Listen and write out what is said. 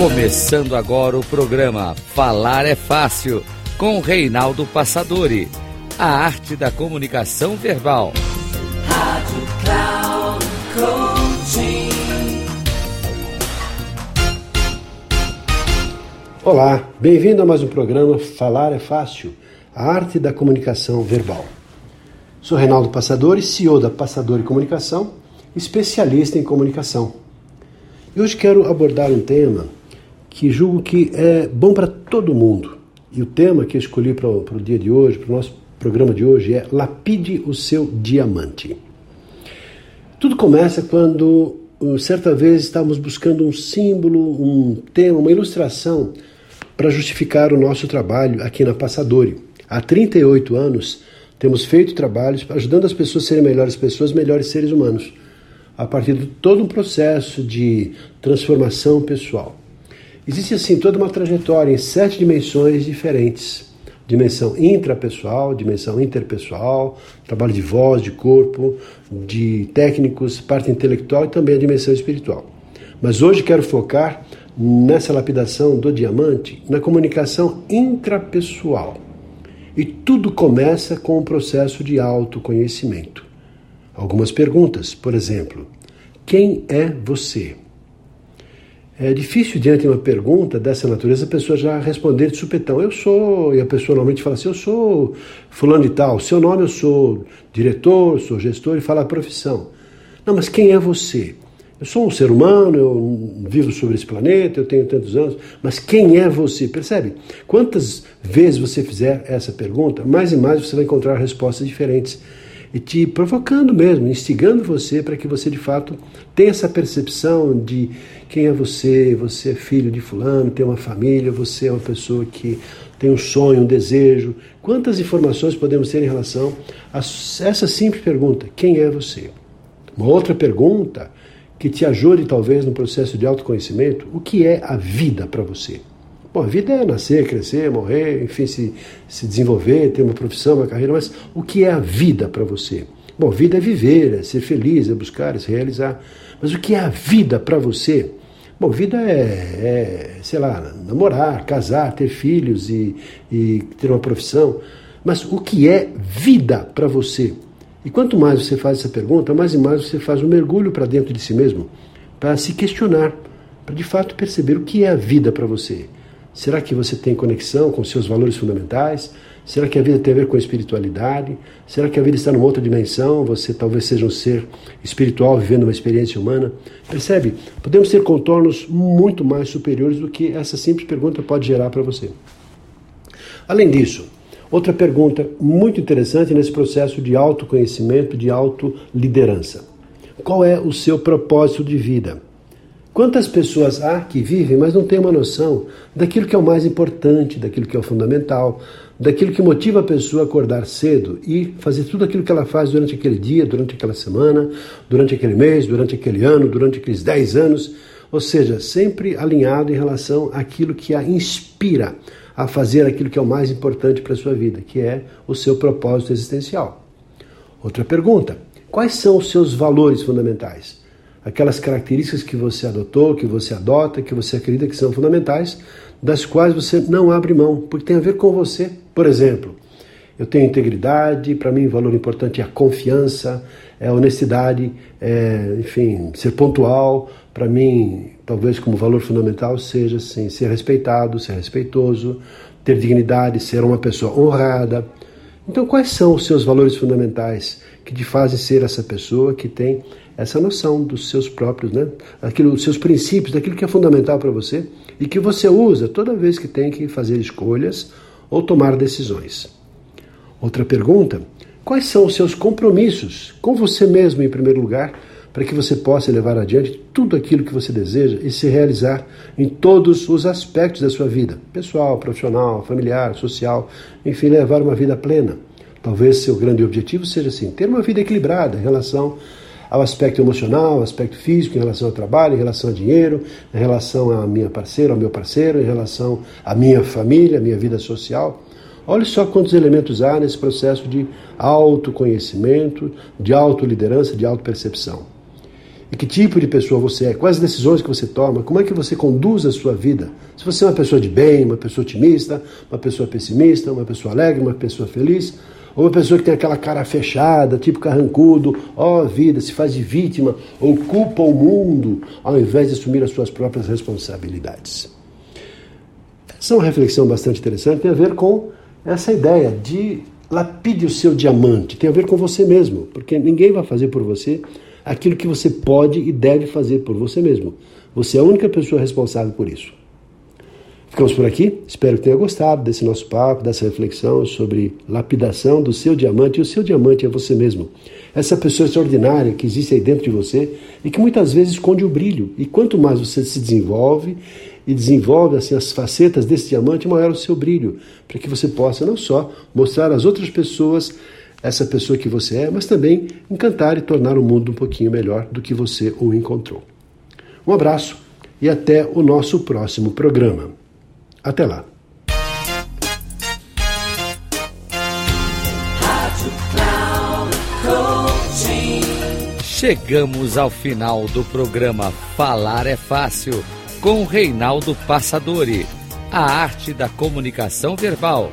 Começando agora o programa Falar é Fácil, com Reinaldo Passadori. A arte da comunicação verbal. Rádio Cloud Coaching. Olá, bem-vindo a mais um programa Falar é Fácil, a arte da comunicação verbal. Sou Reinaldo Passadori, CEO da Passadori Comunicação, especialista em comunicação. E hoje quero abordar um tema que julgo que é bom para todo mundo. E o tema que escolhi para o, para o dia de hoje, para o nosso programa de hoje, é Lapide o seu diamante. Tudo começa quando, uh, certa vez, estávamos buscando um símbolo, um tema, uma ilustração para justificar o nosso trabalho aqui na Passadori. Há 38 anos temos feito trabalhos ajudando as pessoas a serem melhores pessoas, melhores seres humanos, a partir de todo um processo de transformação pessoal. Existe assim toda uma trajetória em sete dimensões diferentes: dimensão intrapessoal, dimensão interpessoal, trabalho de voz, de corpo, de técnicos, parte intelectual e também a dimensão espiritual. Mas hoje quero focar nessa lapidação do diamante na comunicação intrapessoal. E tudo começa com um processo de autoconhecimento. Algumas perguntas, por exemplo: quem é você? É difícil, diante de uma pergunta dessa natureza, a pessoa já responder de supetão. Eu sou, e a pessoa normalmente fala assim: eu sou fulano de tal. Seu nome, eu sou diretor, sou gestor, e fala a profissão. Não, mas quem é você? Eu sou um ser humano, eu vivo sobre esse planeta, eu tenho tantos anos, mas quem é você? Percebe? Quantas vezes você fizer essa pergunta, mais e mais você vai encontrar respostas diferentes te provocando mesmo, instigando você para que você de fato tenha essa percepção de quem é você, você é filho de fulano, tem uma família, você é uma pessoa que tem um sonho, um desejo. Quantas informações podemos ter em relação a essa simples pergunta: quem é você? Uma outra pergunta que te ajude talvez no processo de autoconhecimento: o que é a vida para você? Bom, a vida é nascer, crescer, morrer, enfim, se, se desenvolver, ter uma profissão, uma carreira, mas o que é a vida para você? Bom, vida é viver, é ser feliz, é buscar, é se realizar. Mas o que é a vida para você? Bom, vida é, é, sei lá, namorar, casar, ter filhos e, e ter uma profissão. Mas o que é vida para você? E quanto mais você faz essa pergunta, mais e mais você faz um mergulho para dentro de si mesmo, para se questionar, para de fato perceber o que é a vida para você. Será que você tem conexão com seus valores fundamentais? Será que a vida tem a ver com espiritualidade? Será que a vida está numa outra dimensão? Você talvez seja um ser espiritual vivendo uma experiência humana? Percebe? Podemos ter contornos muito mais superiores do que essa simples pergunta pode gerar para você. Além disso, outra pergunta muito interessante nesse processo de autoconhecimento, de autoliderança. Qual é o seu propósito de vida? Quantas pessoas há que vivem, mas não têm uma noção daquilo que é o mais importante, daquilo que é o fundamental, daquilo que motiva a pessoa a acordar cedo e fazer tudo aquilo que ela faz durante aquele dia, durante aquela semana, durante aquele mês, durante aquele ano, durante aqueles 10 anos, ou seja, sempre alinhado em relação àquilo que a inspira a fazer aquilo que é o mais importante para a sua vida, que é o seu propósito existencial. Outra pergunta: quais são os seus valores fundamentais? Aquelas características que você adotou, que você adota, que você acredita que são fundamentais, das quais você não abre mão, porque tem a ver com você. Por exemplo, eu tenho integridade, para mim o valor importante é a confiança, é a honestidade, é, enfim, ser pontual. Para mim, talvez como valor fundamental seja assim, ser respeitado, ser respeitoso, ter dignidade, ser uma pessoa honrada. Então, quais são os seus valores fundamentais que te fazem ser essa pessoa que tem essa noção dos seus próprios, né? Aquilo, dos seus princípios, daquilo que é fundamental para você e que você usa toda vez que tem que fazer escolhas ou tomar decisões. Outra pergunta: quais são os seus compromissos com você mesmo, em primeiro lugar, para que você possa levar adiante tudo aquilo que você deseja e se realizar em todos os aspectos da sua vida, pessoal, profissional, familiar, social, enfim, levar uma vida plena. Talvez seu grande objetivo seja assim, ter uma vida equilibrada em relação ao aspecto emocional, ao aspecto físico, em relação ao trabalho, em relação ao dinheiro, em relação à minha parceira, ao meu parceiro, em relação à minha família, à minha vida social. Olhe só quantos elementos há nesse processo de autoconhecimento, de autoliderança, de autopercepção. E que tipo de pessoa você é, quais decisões que você toma, como é que você conduz a sua vida. Se você é uma pessoa de bem, uma pessoa otimista, uma pessoa pessimista, uma pessoa alegre, uma pessoa feliz, ou uma pessoa que tem aquela cara fechada, tipo carrancudo, ó oh, vida, se faz de vítima, ou culpa o mundo, ao invés de assumir as suas próprias responsabilidades. Essa é uma reflexão bastante interessante, tem a ver com essa ideia de lapide o seu diamante, tem a ver com você mesmo, porque ninguém vai fazer por você aquilo que você pode e deve fazer por você mesmo. Você é a única pessoa responsável por isso. Ficamos por aqui. Espero que tenha gostado desse nosso papo, dessa reflexão sobre lapidação do seu diamante. E o seu diamante é você mesmo. Essa pessoa extraordinária que existe aí dentro de você e que muitas vezes esconde o brilho. E quanto mais você se desenvolve e desenvolve assim as facetas desse diamante, maior o seu brilho, para que você possa não só mostrar às outras pessoas essa pessoa que você é, mas também encantar e tornar o mundo um pouquinho melhor do que você o encontrou. Um abraço e até o nosso próximo programa. Até lá. Chegamos ao final do programa Falar é Fácil com Reinaldo Passadori, a arte da comunicação verbal.